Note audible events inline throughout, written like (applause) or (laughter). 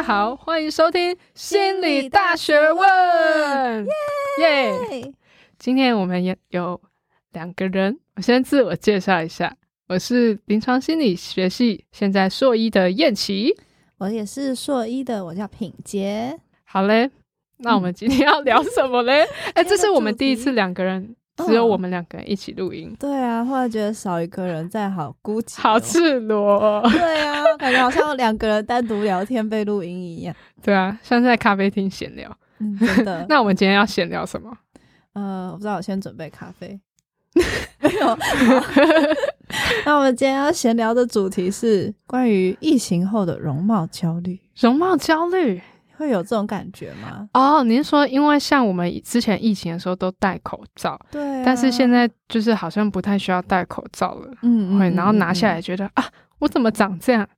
家好，欢迎收听心理大学问，耶！Yeah! 今天我们也有两个人，我先自我介绍一下，我是临床心理学系现在硕一的燕琪，我也是硕一的，我叫品杰。好嘞，那我们今天要聊什么嘞？(laughs) 哎、这是我们第一次两个人。只有我们两个人一起录音。哦，对啊，后来觉得少一个人在好孤寂，好赤裸。对啊，感觉好像两个人单独聊天被录音一样。对啊，像在咖啡厅闲聊。嗯，真的。(laughs) 那我们今天要闲聊什么？呃，我不知道，我先准备咖啡。(laughs) 没有。(laughs) 那我们今天要闲聊的主题是关于疫情后的容貌焦虑。容貌焦虑。会有这种感觉吗？哦，您说，因为像我们之前疫情的时候都戴口罩，对、啊，但是现在就是好像不太需要戴口罩了，嗯，会，然后拿下来觉得、嗯、啊，我怎么长这样？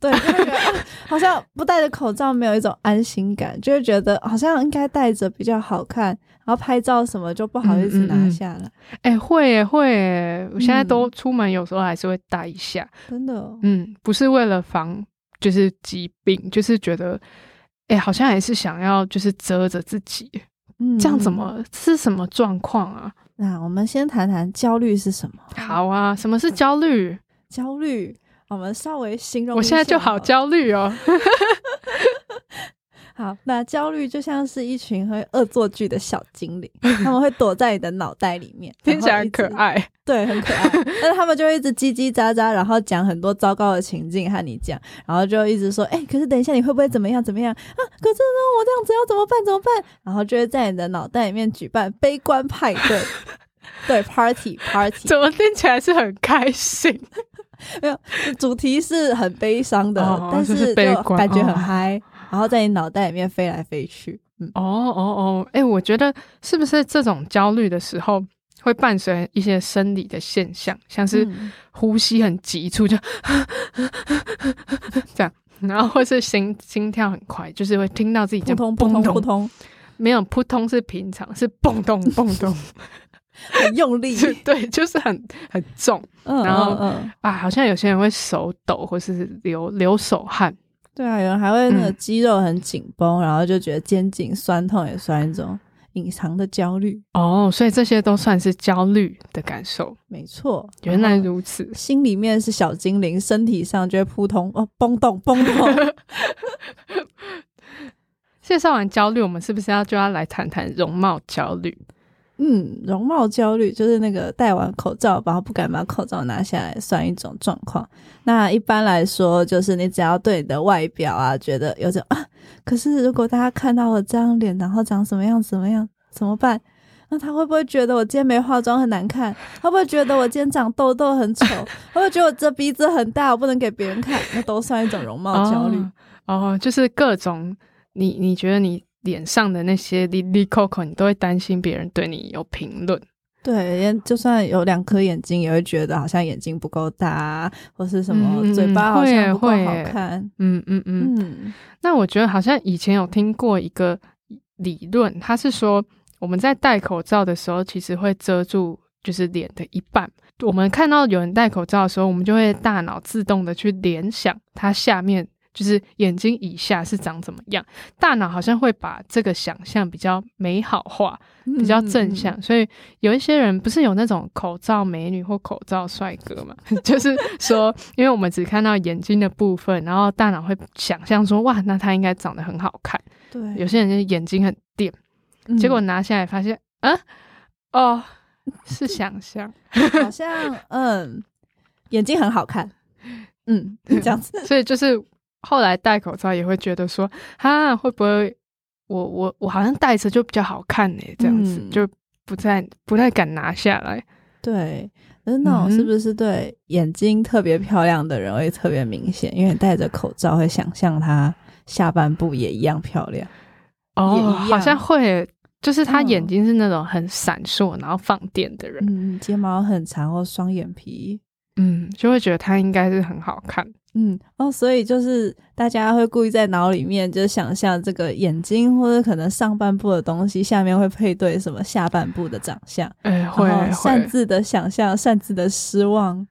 对，就觉得、啊、好像不戴着口罩没有一种安心感，就会觉得好像应该戴着比较好看，然后拍照什么就不好意思拿下来。哎、嗯嗯欸，会耶会耶，我现在都出门有时候还是会戴一下，真的、哦，嗯，不是为了防就是疾病，就是觉得。哎、欸，好像也是想要就是遮着自己，嗯，这样怎么是什么状况啊？那我们先谈谈焦虑是什么？好啊，什么是焦虑？焦虑，我们稍微形容。我现在就好焦虑哦。(laughs) 好，那焦虑就像是一群会恶作剧的小精灵，他们会躲在你的脑袋里面，听起来很可爱，对，很可爱。(laughs) 但是他们就会一直叽叽喳喳，然后讲很多糟糕的情境和你讲，然后就一直说，哎、欸，可是等一下你会不会怎么样怎么样啊？可是呢，我这样子要怎么办？怎么办？然后就会在你的脑袋里面举办悲观派对，(laughs) 对，party party，怎么听起来是很开心？(laughs) 没有，主题是很悲伤的，哦、但是就感觉很嗨。哦然后在你脑袋里面飞来飞去，嗯，哦哦哦，哎、欸，我觉得是不是这种焦虑的时候会伴随一些生理的现象，像是呼吸很急促，就、嗯、这样，然后或是心心跳很快，就是会听到自己就扑通扑通扑通，没有扑通是平常，是蹦咚蹦咚，(laughs) 很用力，对，就是很很重，嗯、然后啊，好像有些人会手抖或是流流手汗。对啊，有人还会那个肌肉很紧绷，嗯、然后就觉得肩颈酸痛，也算一种隐藏的焦虑哦。所以这些都算是焦虑的感受。没错，原来如此。心里面是小精灵，身体上就会扑通哦，蹦动蹦动。(laughs) 介绍完焦虑，我们是不是要就要来谈谈容貌焦虑？嗯，容貌焦虑就是那个戴完口罩，然后不敢把口罩拿下来，算一种状况。那一般来说，就是你只要对你的外表啊，觉得有种啊，可是如果大家看到我这张脸，然后长什么样怎么样，怎么办？那他会不会觉得我今天没化妆很难看？(laughs) 会不会觉得我今天长痘痘很丑？会不会觉得我这鼻子很大，我不能给别人看？那都算一种容貌焦虑哦，哦，就是各种你你觉得你。脸上的那些粒粒扣扣，你都会担心别人对你有评论。对，就算有两颗眼睛，也会觉得好像眼睛不够大，或是什么嘴巴好像不够好看。嗯嗯嗯嗯。那我觉得好像以前有听过一个理论，他是说我们在戴口罩的时候，其实会遮住就是脸的一半。我们看到有人戴口罩的时候，我们就会大脑自动的去联想它下面。就是眼睛以下是长怎么样？大脑好像会把这个想象比较美好化，比较正向。嗯、所以有一些人不是有那种口罩美女或口罩帅哥嘛？(laughs) 就是说，因为我们只看到眼睛的部分，然后大脑会想象说，哇，那他应该长得很好看。对，有些人就眼睛很电，嗯、结果拿下来发现，啊，哦，是 (laughs) 想象，好像嗯，眼睛很好看，嗯，(laughs) 这样子，所以就是。后来戴口罩也会觉得说，哈，会不会我我我好像戴着就比较好看呢？这样子、嗯、就不太不太敢拿下来。对，那那种是不是对眼睛特别漂亮的人会特别明显？因为戴着口罩会想象他下半部也一样漂亮。哦，好像会，就是他眼睛是那种很闪烁，然后放电的人。嗯，睫毛很长或双眼皮，嗯，就会觉得他应该是很好看。嗯哦，所以就是大家会故意在脑里面就想象这个眼睛或者可能上半部的东西下面会配对什么下半部的长相，哎、欸，会擅自的想象，擅自的失望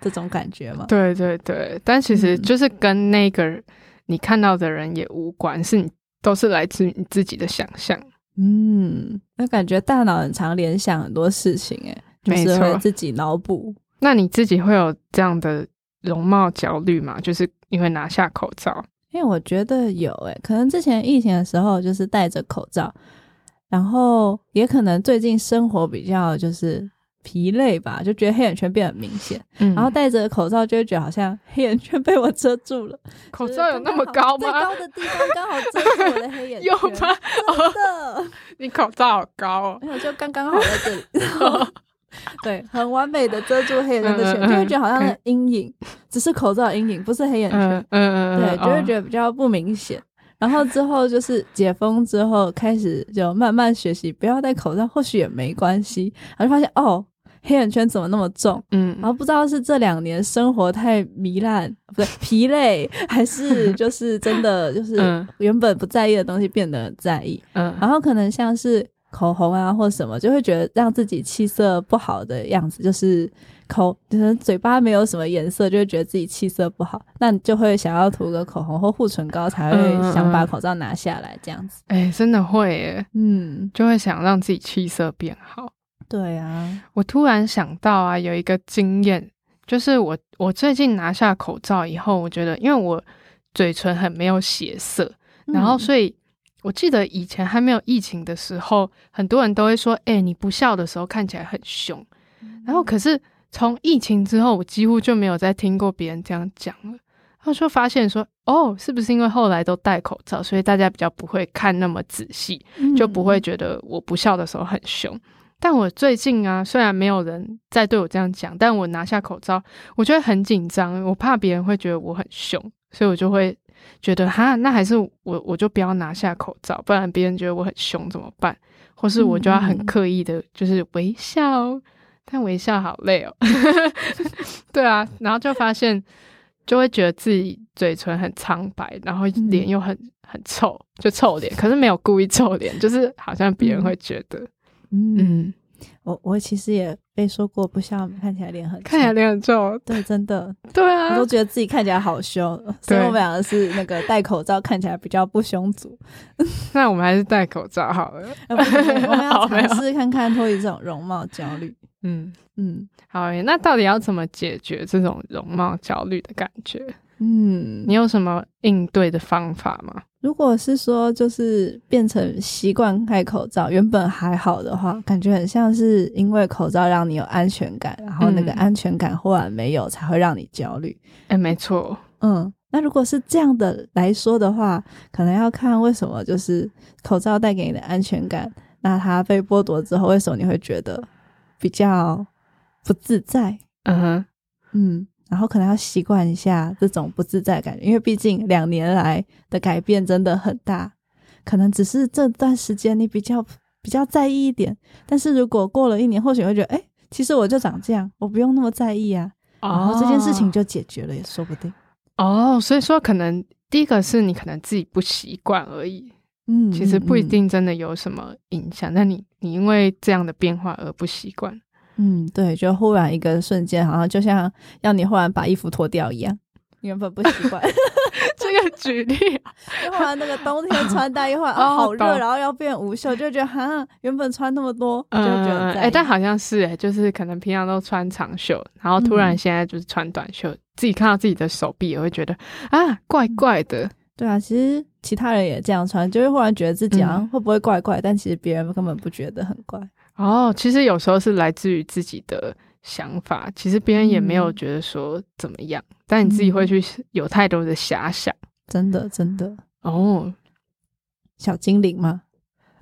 这种感觉吗？对对对，但其实就是跟那个你看到的人也无关，是你都是来自于你自己的想象。嗯，那感觉大脑很常联想很多事情，哎，就是会自己脑补。那你自己会有这样的容貌焦虑吗？就是你会拿下口罩？因为我觉得有，哎，可能之前疫情的时候就是戴着口罩，然后也可能最近生活比较就是。疲累吧，就觉得黑眼圈变得很明显，嗯，然后戴着口罩就会觉得好像黑眼圈被我遮住了。口罩有那么高吗？最高的地方刚好遮住我的黑眼圈。(laughs) 有吗？真的，哦，(laughs) 你口罩好高哦。没有，就刚刚好在这里。哦，(laughs) 对，很完美的遮住黑眼圈就会觉得好像是阴影，嗯，只是口罩阴影，不是黑眼圈。嗯嗯嗯，对，就会觉得比较不明显。然后之后就是解封之后，开始就慢慢学习不要戴口罩，或许也没关系。然后就发现哦。黑眼圈怎么那么重？嗯，然后不知道是这两年生活太糜烂，不对，疲累，还是就是真的就是原本不在意的东西变得在意。嗯，然后可能像是口红啊或什么，就会觉得让自己气色不好的样子，就是口就是嘴巴没有什么颜色，就会觉得自己气色不好，那你就会想要涂个口红或护唇膏，才会想把口罩拿下来这样子。哎、欸，真的会耶，嗯，就会想让自己气色变好。对啊，我突然想到啊，有一个经验，就是我我最近拿下口罩以后，我觉得因为我嘴唇很没有血色，嗯、然后所以我记得以前还没有疫情的时候，很多人都会说：“哎、欸，你不笑的时候看起来很凶。嗯”然后可是从疫情之后，我几乎就没有再听过别人这样讲了。然后就发现说：“哦，是不是因为后来都戴口罩，所以大家比较不会看那么仔细，就不会觉得我不笑的时候很凶。”但我最近啊，虽然没有人再对我这样讲，但我拿下口罩，我觉得很紧张，我怕别人会觉得我很凶，所以我就会觉得哈，那还是我我就不要拿下口罩，不然别人觉得我很凶怎么办？或是我就要很刻意的，就是微笑，嗯、但微笑好累哦。(laughs) 对啊，然后就发现就会觉得自己嘴唇很苍白，然后脸又很很臭，就臭脸，可是没有故意臭脸，就是好像别人会觉得。嗯，我我其实也被说过不像，看起来脸很看起来脸很皱，对，真的，(laughs) 对啊，我都觉得自己看起来好凶，(laughs) 所以我们两个是那个戴口罩看起来比较不凶足。(laughs) 那我们还是戴口罩好了，我们要尝试看看脱离这种容貌焦虑。嗯嗯，好诶，那到底要怎么解决这种容貌焦虑的感觉？嗯，你有什么应对的方法吗？如果是说就是变成习惯戴口罩，原本还好的话，感觉很像是因为口罩让你有安全感，然后那个安全感忽然没有，才会让你焦虑。哎、嗯欸，没错。嗯，那如果是这样的来说的话，可能要看为什么就是口罩带给你的安全感，那它被剥夺之后，为什么你会觉得比较不自在？嗯哼，嗯。然后可能要习惯一下这种不自在感觉，因为毕竟两年来的改变真的很大，可能只是这段时间你比较比较在意一点，但是如果过了一年，或许会觉得，哎，其实我就长这样，我不用那么在意啊，哦、然后这件事情就解决了，也说不定。哦，所以说可能第一个是你可能自己不习惯而已，嗯，其实不一定真的有什么影响，那、嗯、你你因为这样的变化而不习惯。嗯，对，就忽然一个瞬间，好像就像要你忽然把衣服脱掉一样，原本不习惯。(laughs) 这个举例，一会儿那个冬天穿大衣，一会儿 (laughs) 啊好热，然后要变无袖，就觉得哈，原本穿那么多，就觉得哎、欸，但好像是哎，就是可能平常都穿长袖，然后突然现在就是穿短袖，嗯、自己看到自己的手臂也会觉得啊，怪怪的。对啊，其实其他人也这样穿，就会忽然觉得自己好像会不会怪怪，嗯、但其实别人根本不觉得很怪。哦，其实有时候是来自于自己的想法，其实别人也没有觉得说怎么样，嗯、但你自己会去有太多的遐想，真的真的哦，小精灵吗？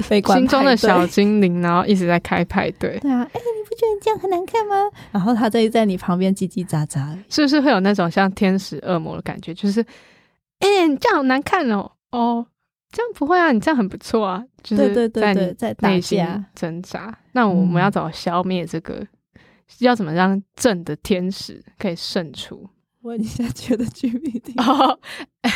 心中的小精灵，然后一直在开派对。(laughs) 对啊，哎、欸，你不觉得这样很难看吗？然后他在在你旁边叽叽喳喳，是不是会有那种像天使恶魔的感觉？就是，哎、欸，你这样好难看哦，哦。这样不会啊，你这样很不错啊，就是在你内心挣扎。那我们要怎么消灭这个？嗯、要怎么让正的天使可以胜出？问一下 ChatGPT 哦，哎，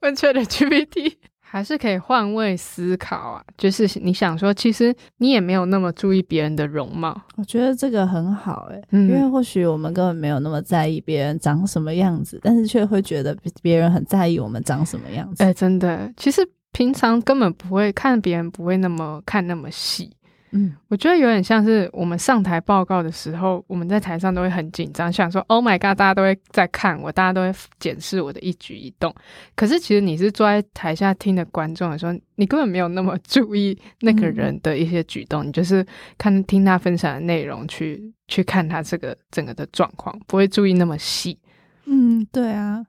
问 ChatGPT。还是可以换位思考啊，就是你想说，其实你也没有那么注意别人的容貌。我觉得这个很好诶、欸，嗯、因为或许我们根本没有那么在意别人长什么样子，但是却会觉得别人很在意我们长什么样子。哎、欸，真的，其实平常根本不会看别人，不会那么看那么细。嗯，我觉得有点像是我们上台报告的时候，我们在台上都会很紧张，想说 “Oh my God”，大家都会在看我，大家都会检视我的一举一动。可是其实你是坐在台下听的观众的时候，你根本没有那么注意那个人的一些举动，嗯、你就是看听他分享的内容去去看他这个整个的状况，不会注意那么细。嗯，对啊，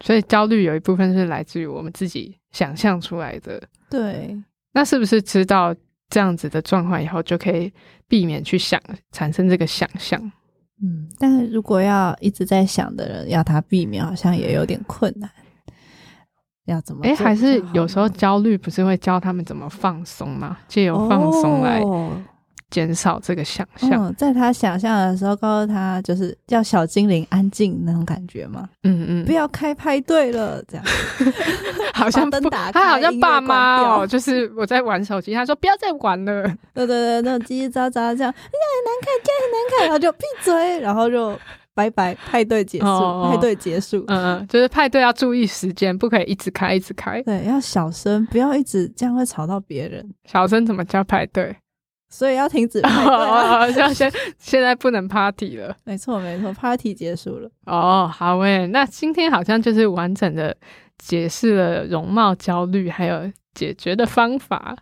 所以焦虑有一部分是来自于我们自己想象出来的。对，那是不是知道？这样子的状况以后就可以避免去想产生这个想象，嗯，但是如果要一直在想的人，要他避免，好像也有点困难。要怎么？哎，还是有时候焦虑不是会教他们怎么放松吗？借由放松来。哦减少这个想象、嗯，在他想象的时候，告诉他就是叫小精灵安静那种感觉嘛？嗯嗯，不要开派对了，这样。(laughs) 好像灯打开，他好像爸妈哦，就是我在玩手机，他说不要再玩了，对对对，那种叽叽喳喳这样，哎呀很难看，这样很难看，然后就闭嘴，然后就拜拜，派对结束，哦、派对结束，嗯嗯，就是派对要注意时间，不可以一直开一直开，对，要小声，不要一直这样会吵到别人，小声怎么叫派对？所以要停止派对，好 (laughs) 像现现在不能 party 了。(laughs) 没错，没错，party 结束了。哦，好诶，那今天好像就是完整的解释了容貌焦虑，还有解决的方法。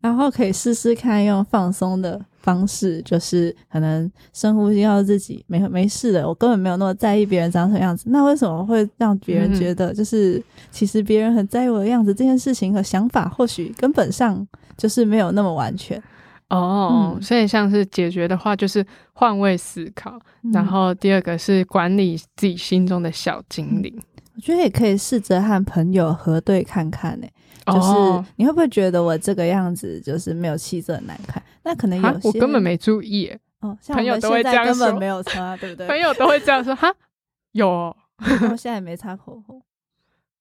然后可以试试看用放松的方式，就是可能深呼吸，要自己没没事的，我根本没有那么在意别人长什么样子。那为什么会让别人觉得，就是、嗯、其实别人很在意我的样子？这件事情和想法，或许根本上。就是没有那么完全哦，嗯、所以像是解决的话，就是换位思考。嗯、然后第二个是管理自己心中的小精灵。我觉得也可以试着和朋友核对看看呢、欸，就是你会不会觉得我这个样子就是没有气色很难看？那可能有些我根本没注意、欸、哦，像朋友都会这样说，根本没有擦，对不对？朋友都会这样说哈，有，我现在也没擦口红。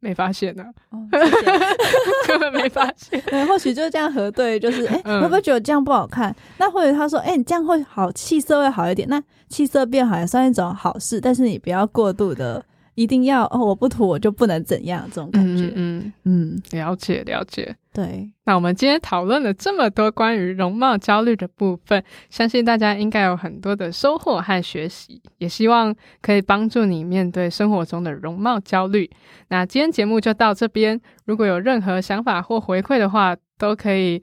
没发现呢、啊，哦、谢谢 (laughs) 根本没发现。(laughs) 对，或许就这样核对，就是 (laughs) 哎，会不会觉得这样不好看？那或者他说，哎、欸，你这样会好，气色会好一点。那气色变好也算一种好事，但是你不要过度的，一定要哦，我不涂我就不能怎样这种感觉。嗯嗯，嗯，了解了解。对，那我们今天讨论了这么多关于容貌焦虑的部分，相信大家应该有很多的收获和学习，也希望可以帮助你面对生活中的容貌焦虑。那今天节目就到这边，如果有任何想法或回馈的话，都可以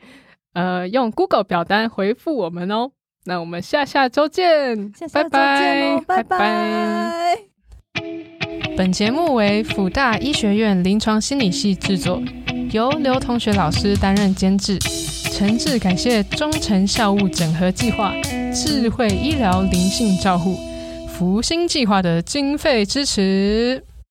呃用 Google 表单回复我们哦。那我们下下周见，下下周见，拜拜，拜拜。本节目为辅大医学院临床心理系制作。由刘同学老师担任监制，诚挚感谢忠诚校务整合计划、智慧医疗灵性照护、福星计划的经费支持。